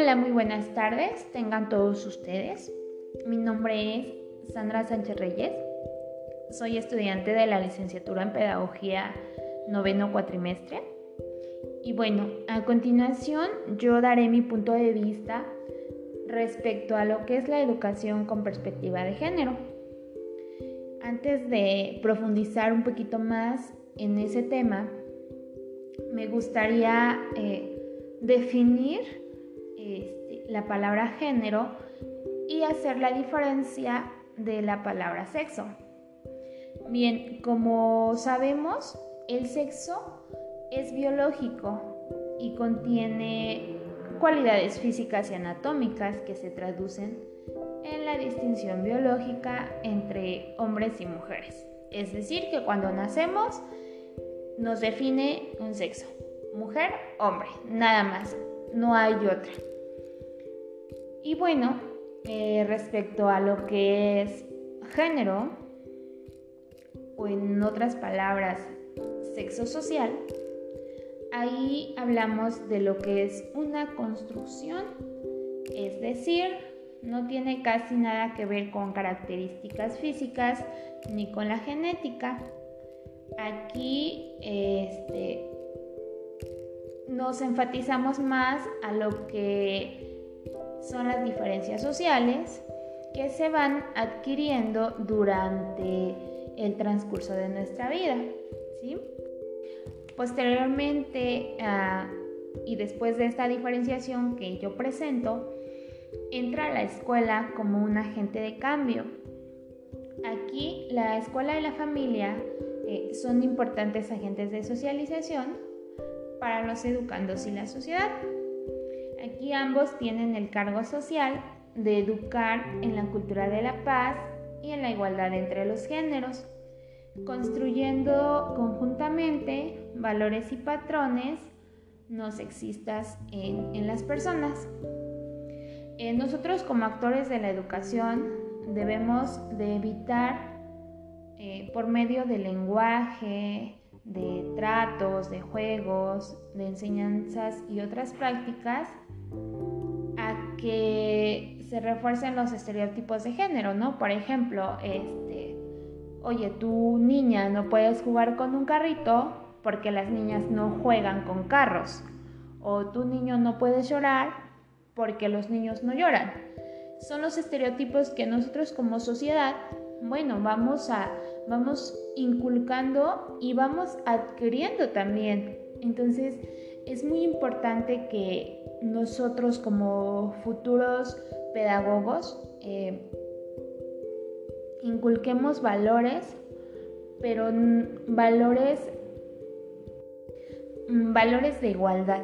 Hola, muy buenas tardes, tengan todos ustedes. Mi nombre es Sandra Sánchez Reyes. Soy estudiante de la licenciatura en Pedagogía noveno cuatrimestre. Y bueno, a continuación yo daré mi punto de vista respecto a lo que es la educación con perspectiva de género. Antes de profundizar un poquito más en ese tema, me gustaría eh, definir este, la palabra género y hacer la diferencia de la palabra sexo. Bien, como sabemos, el sexo es biológico y contiene cualidades físicas y anatómicas que se traducen en la distinción biológica entre hombres y mujeres. Es decir, que cuando nacemos nos define un sexo, mujer, hombre, nada más, no hay otra. Y bueno, eh, respecto a lo que es género, o en otras palabras, sexo social, ahí hablamos de lo que es una construcción, es decir, no tiene casi nada que ver con características físicas ni con la genética. Aquí este, nos enfatizamos más a lo que son las diferencias sociales que se van adquiriendo durante el transcurso de nuestra vida. Posteriormente ah, y después de esta diferenciación que yo presento, entra la escuela como un agente de cambio. Aquí la escuela y la familia eh, son importantes agentes de socialización para los educandos y la sociedad. Aquí ambos tienen el cargo social de educar en la cultura de la paz y en la igualdad entre los géneros, construyendo conjuntamente valores y patrones no sexistas en, las personas. Eh, nosotros como actores de la educación debemos de evitar eh, por medio del lenguaje, de tratos, de juegos, de enseñanzas y otras prácticas a que se refuercen los estereotipos de género, ¿no? Por ejemplo, este, oye, tu niña no puedes jugar con un carrito porque las niñas no juegan con carros. O tu niño no puede llorar porque los niños no lloran. Son los estereotipos que nosotros como sociedad, bueno, vamos a vamos inculcando y vamos adquiriendo también. Entonces, es muy importante que nosotros como futuros pedagogos eh, inculquemos valores, pero valores, valores de igualdad,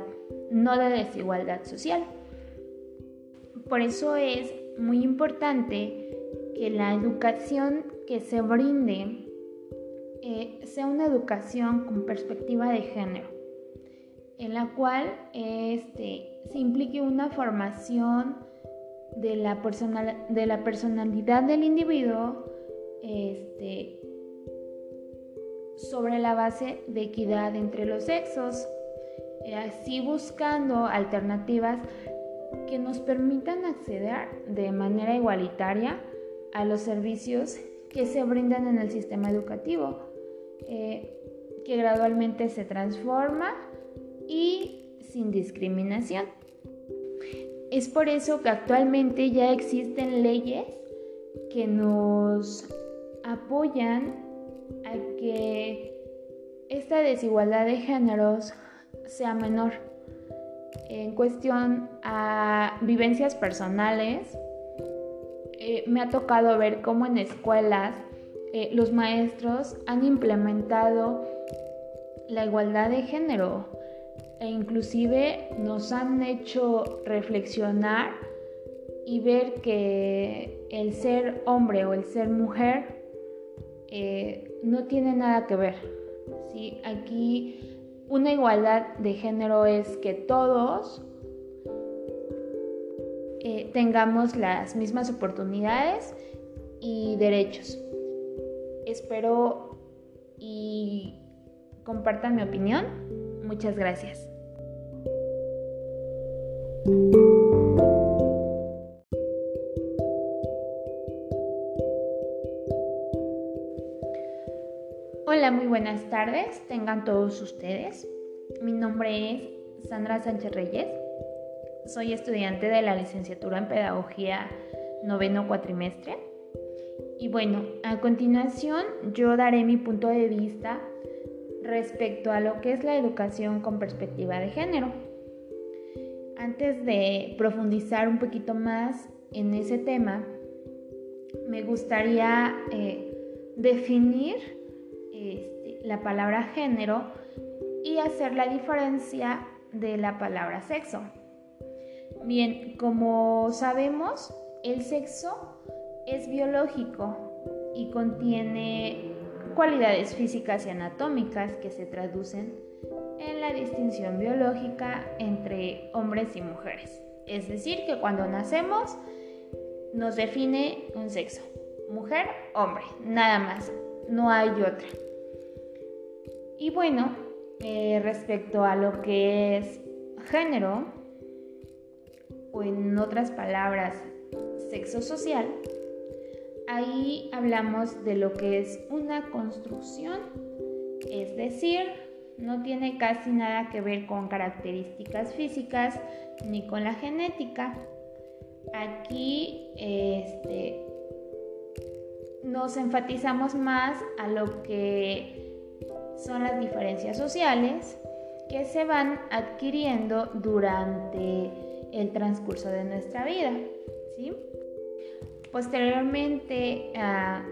no de desigualdad social. Por eso es muy importante que la educación que se brinde eh, sea una educación con perspectiva de género, en la cual este, se implique una formación de la, de la personalidad del individuo este, sobre la base de equidad entre los sexos, eh, así buscando alternativas que nos permitan acceder de manera igualitaria a los servicios que se brindan en el sistema educativo, eh, que gradualmente se transforma y sin discriminación. Es por eso que actualmente ya existen leyes que nos apoyan a que esta desigualdad de géneros sea menor. En cuestión a vivencias personales, eh, me ha tocado ver cómo en escuelas eh, los maestros han implementado la igualdad de género e inclusive nos han hecho reflexionar y ver que el ser hombre o el ser mujer eh, no tiene nada que ver. ¿sí? Aquí una igualdad de género es que todos eh, tengamos las mismas oportunidades y derechos. Espero y compartan mi opinión. Muchas gracias. Hola, muy buenas tardes, tengan todos ustedes. Mi nombre es Sandra Sánchez Reyes. Soy estudiante de la licenciatura en Pedagogía noveno cuatrimestre. Y bueno, a continuación yo daré mi punto de vista respecto a lo que es la educación con perspectiva de género. Antes de profundizar un poquito más en ese tema, me gustaría eh, definir este, la palabra género y hacer la diferencia de la palabra sexo. Bien, como sabemos, el sexo es biológico y contiene cualidades físicas y anatómicas que se traducen en la distinción biológica entre hombres y mujeres. Es decir, que cuando nacemos nos define un sexo, mujer, hombre, nada más, no hay otra. Y bueno, eh, respecto a lo que es género, o en otras palabras, sexo social, ahí hablamos de lo que es una construcción, es decir, no tiene casi nada que ver con características físicas ni con la genética. Aquí este, nos enfatizamos más a lo que son las diferencias sociales que se van adquiriendo durante el transcurso de nuestra vida. Posteriormente ah,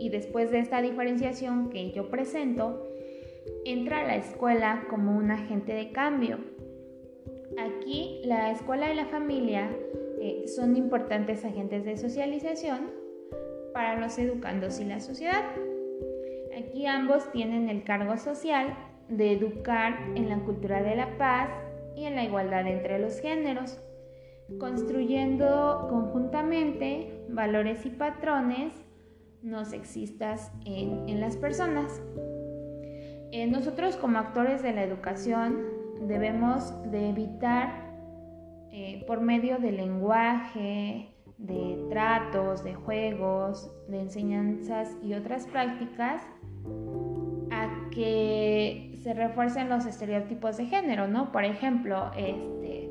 y después de esta diferenciación que yo presento, entra a la escuela como un agente de cambio. Aquí la escuela y la familia eh, son importantes agentes de socialización para los educandos y la sociedad. Aquí ambos tienen el cargo social de educar en la cultura de la paz y en la igualdad entre los géneros, construyendo conjuntamente valores y patrones no sexistas en, las personas. Eh, nosotros como actores de la educación debemos de evitar eh, por medio del lenguaje, de tratos, de juegos, de enseñanzas y otras prácticas, a que se refuercen los estereotipos de género, ¿no? Por ejemplo, este,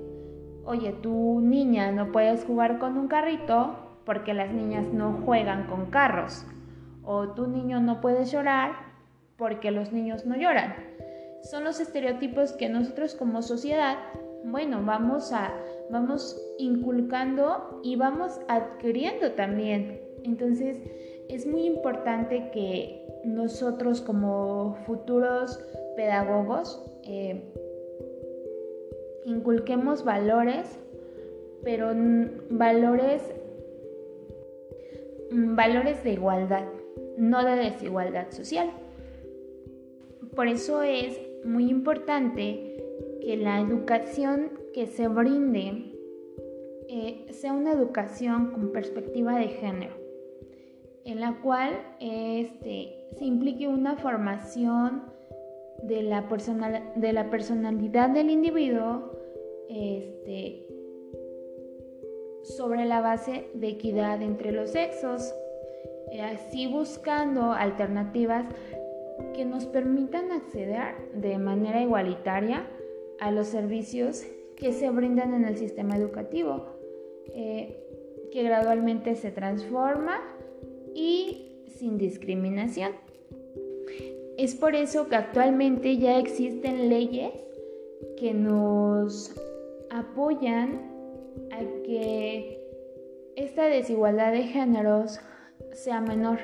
oye, tu niña no puedes jugar con un carrito porque las niñas no juegan con carros. O tu niño no puede llorar porque los niños no lloran. Son los estereotipos que nosotros como sociedad bueno, vamos a vamos inculcando y vamos adquiriendo también. Entonces, es muy importante que nosotros como futuros pedagogos eh, inculquemos valores, pero valores, valores de igualdad, no de desigualdad social. Por eso es muy importante que la educación que se brinde eh, sea una educación con perspectiva de género, en la cual este, se implique una formación de la, de la personalidad del individuo este, sobre la base de equidad entre los sexos, eh, así buscando alternativas que nos permitan acceder de manera igualitaria a los servicios que se brindan en el sistema educativo, eh, que gradualmente se transforma y sin discriminación. Es por eso que actualmente ya existen leyes que nos apoyan a que esta desigualdad de géneros sea menor.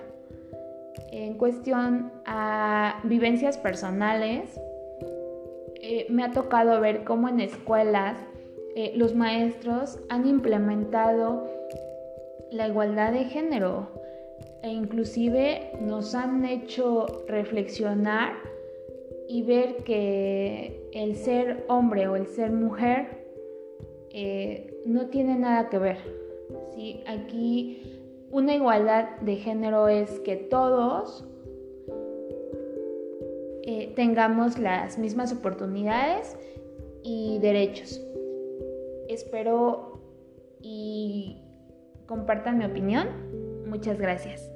En cuestión a vivencias personales, eh, me ha tocado ver cómo en escuelas eh, los maestros han implementado la igualdad de género e inclusive nos han hecho reflexionar y ver que el ser hombre o el ser mujer eh, no tiene nada que ver. ¿sí? Aquí una igualdad de género es que todos eh, tengamos las mismas oportunidades y derechos. Espero y compartan mi opinión. Muchas gracias.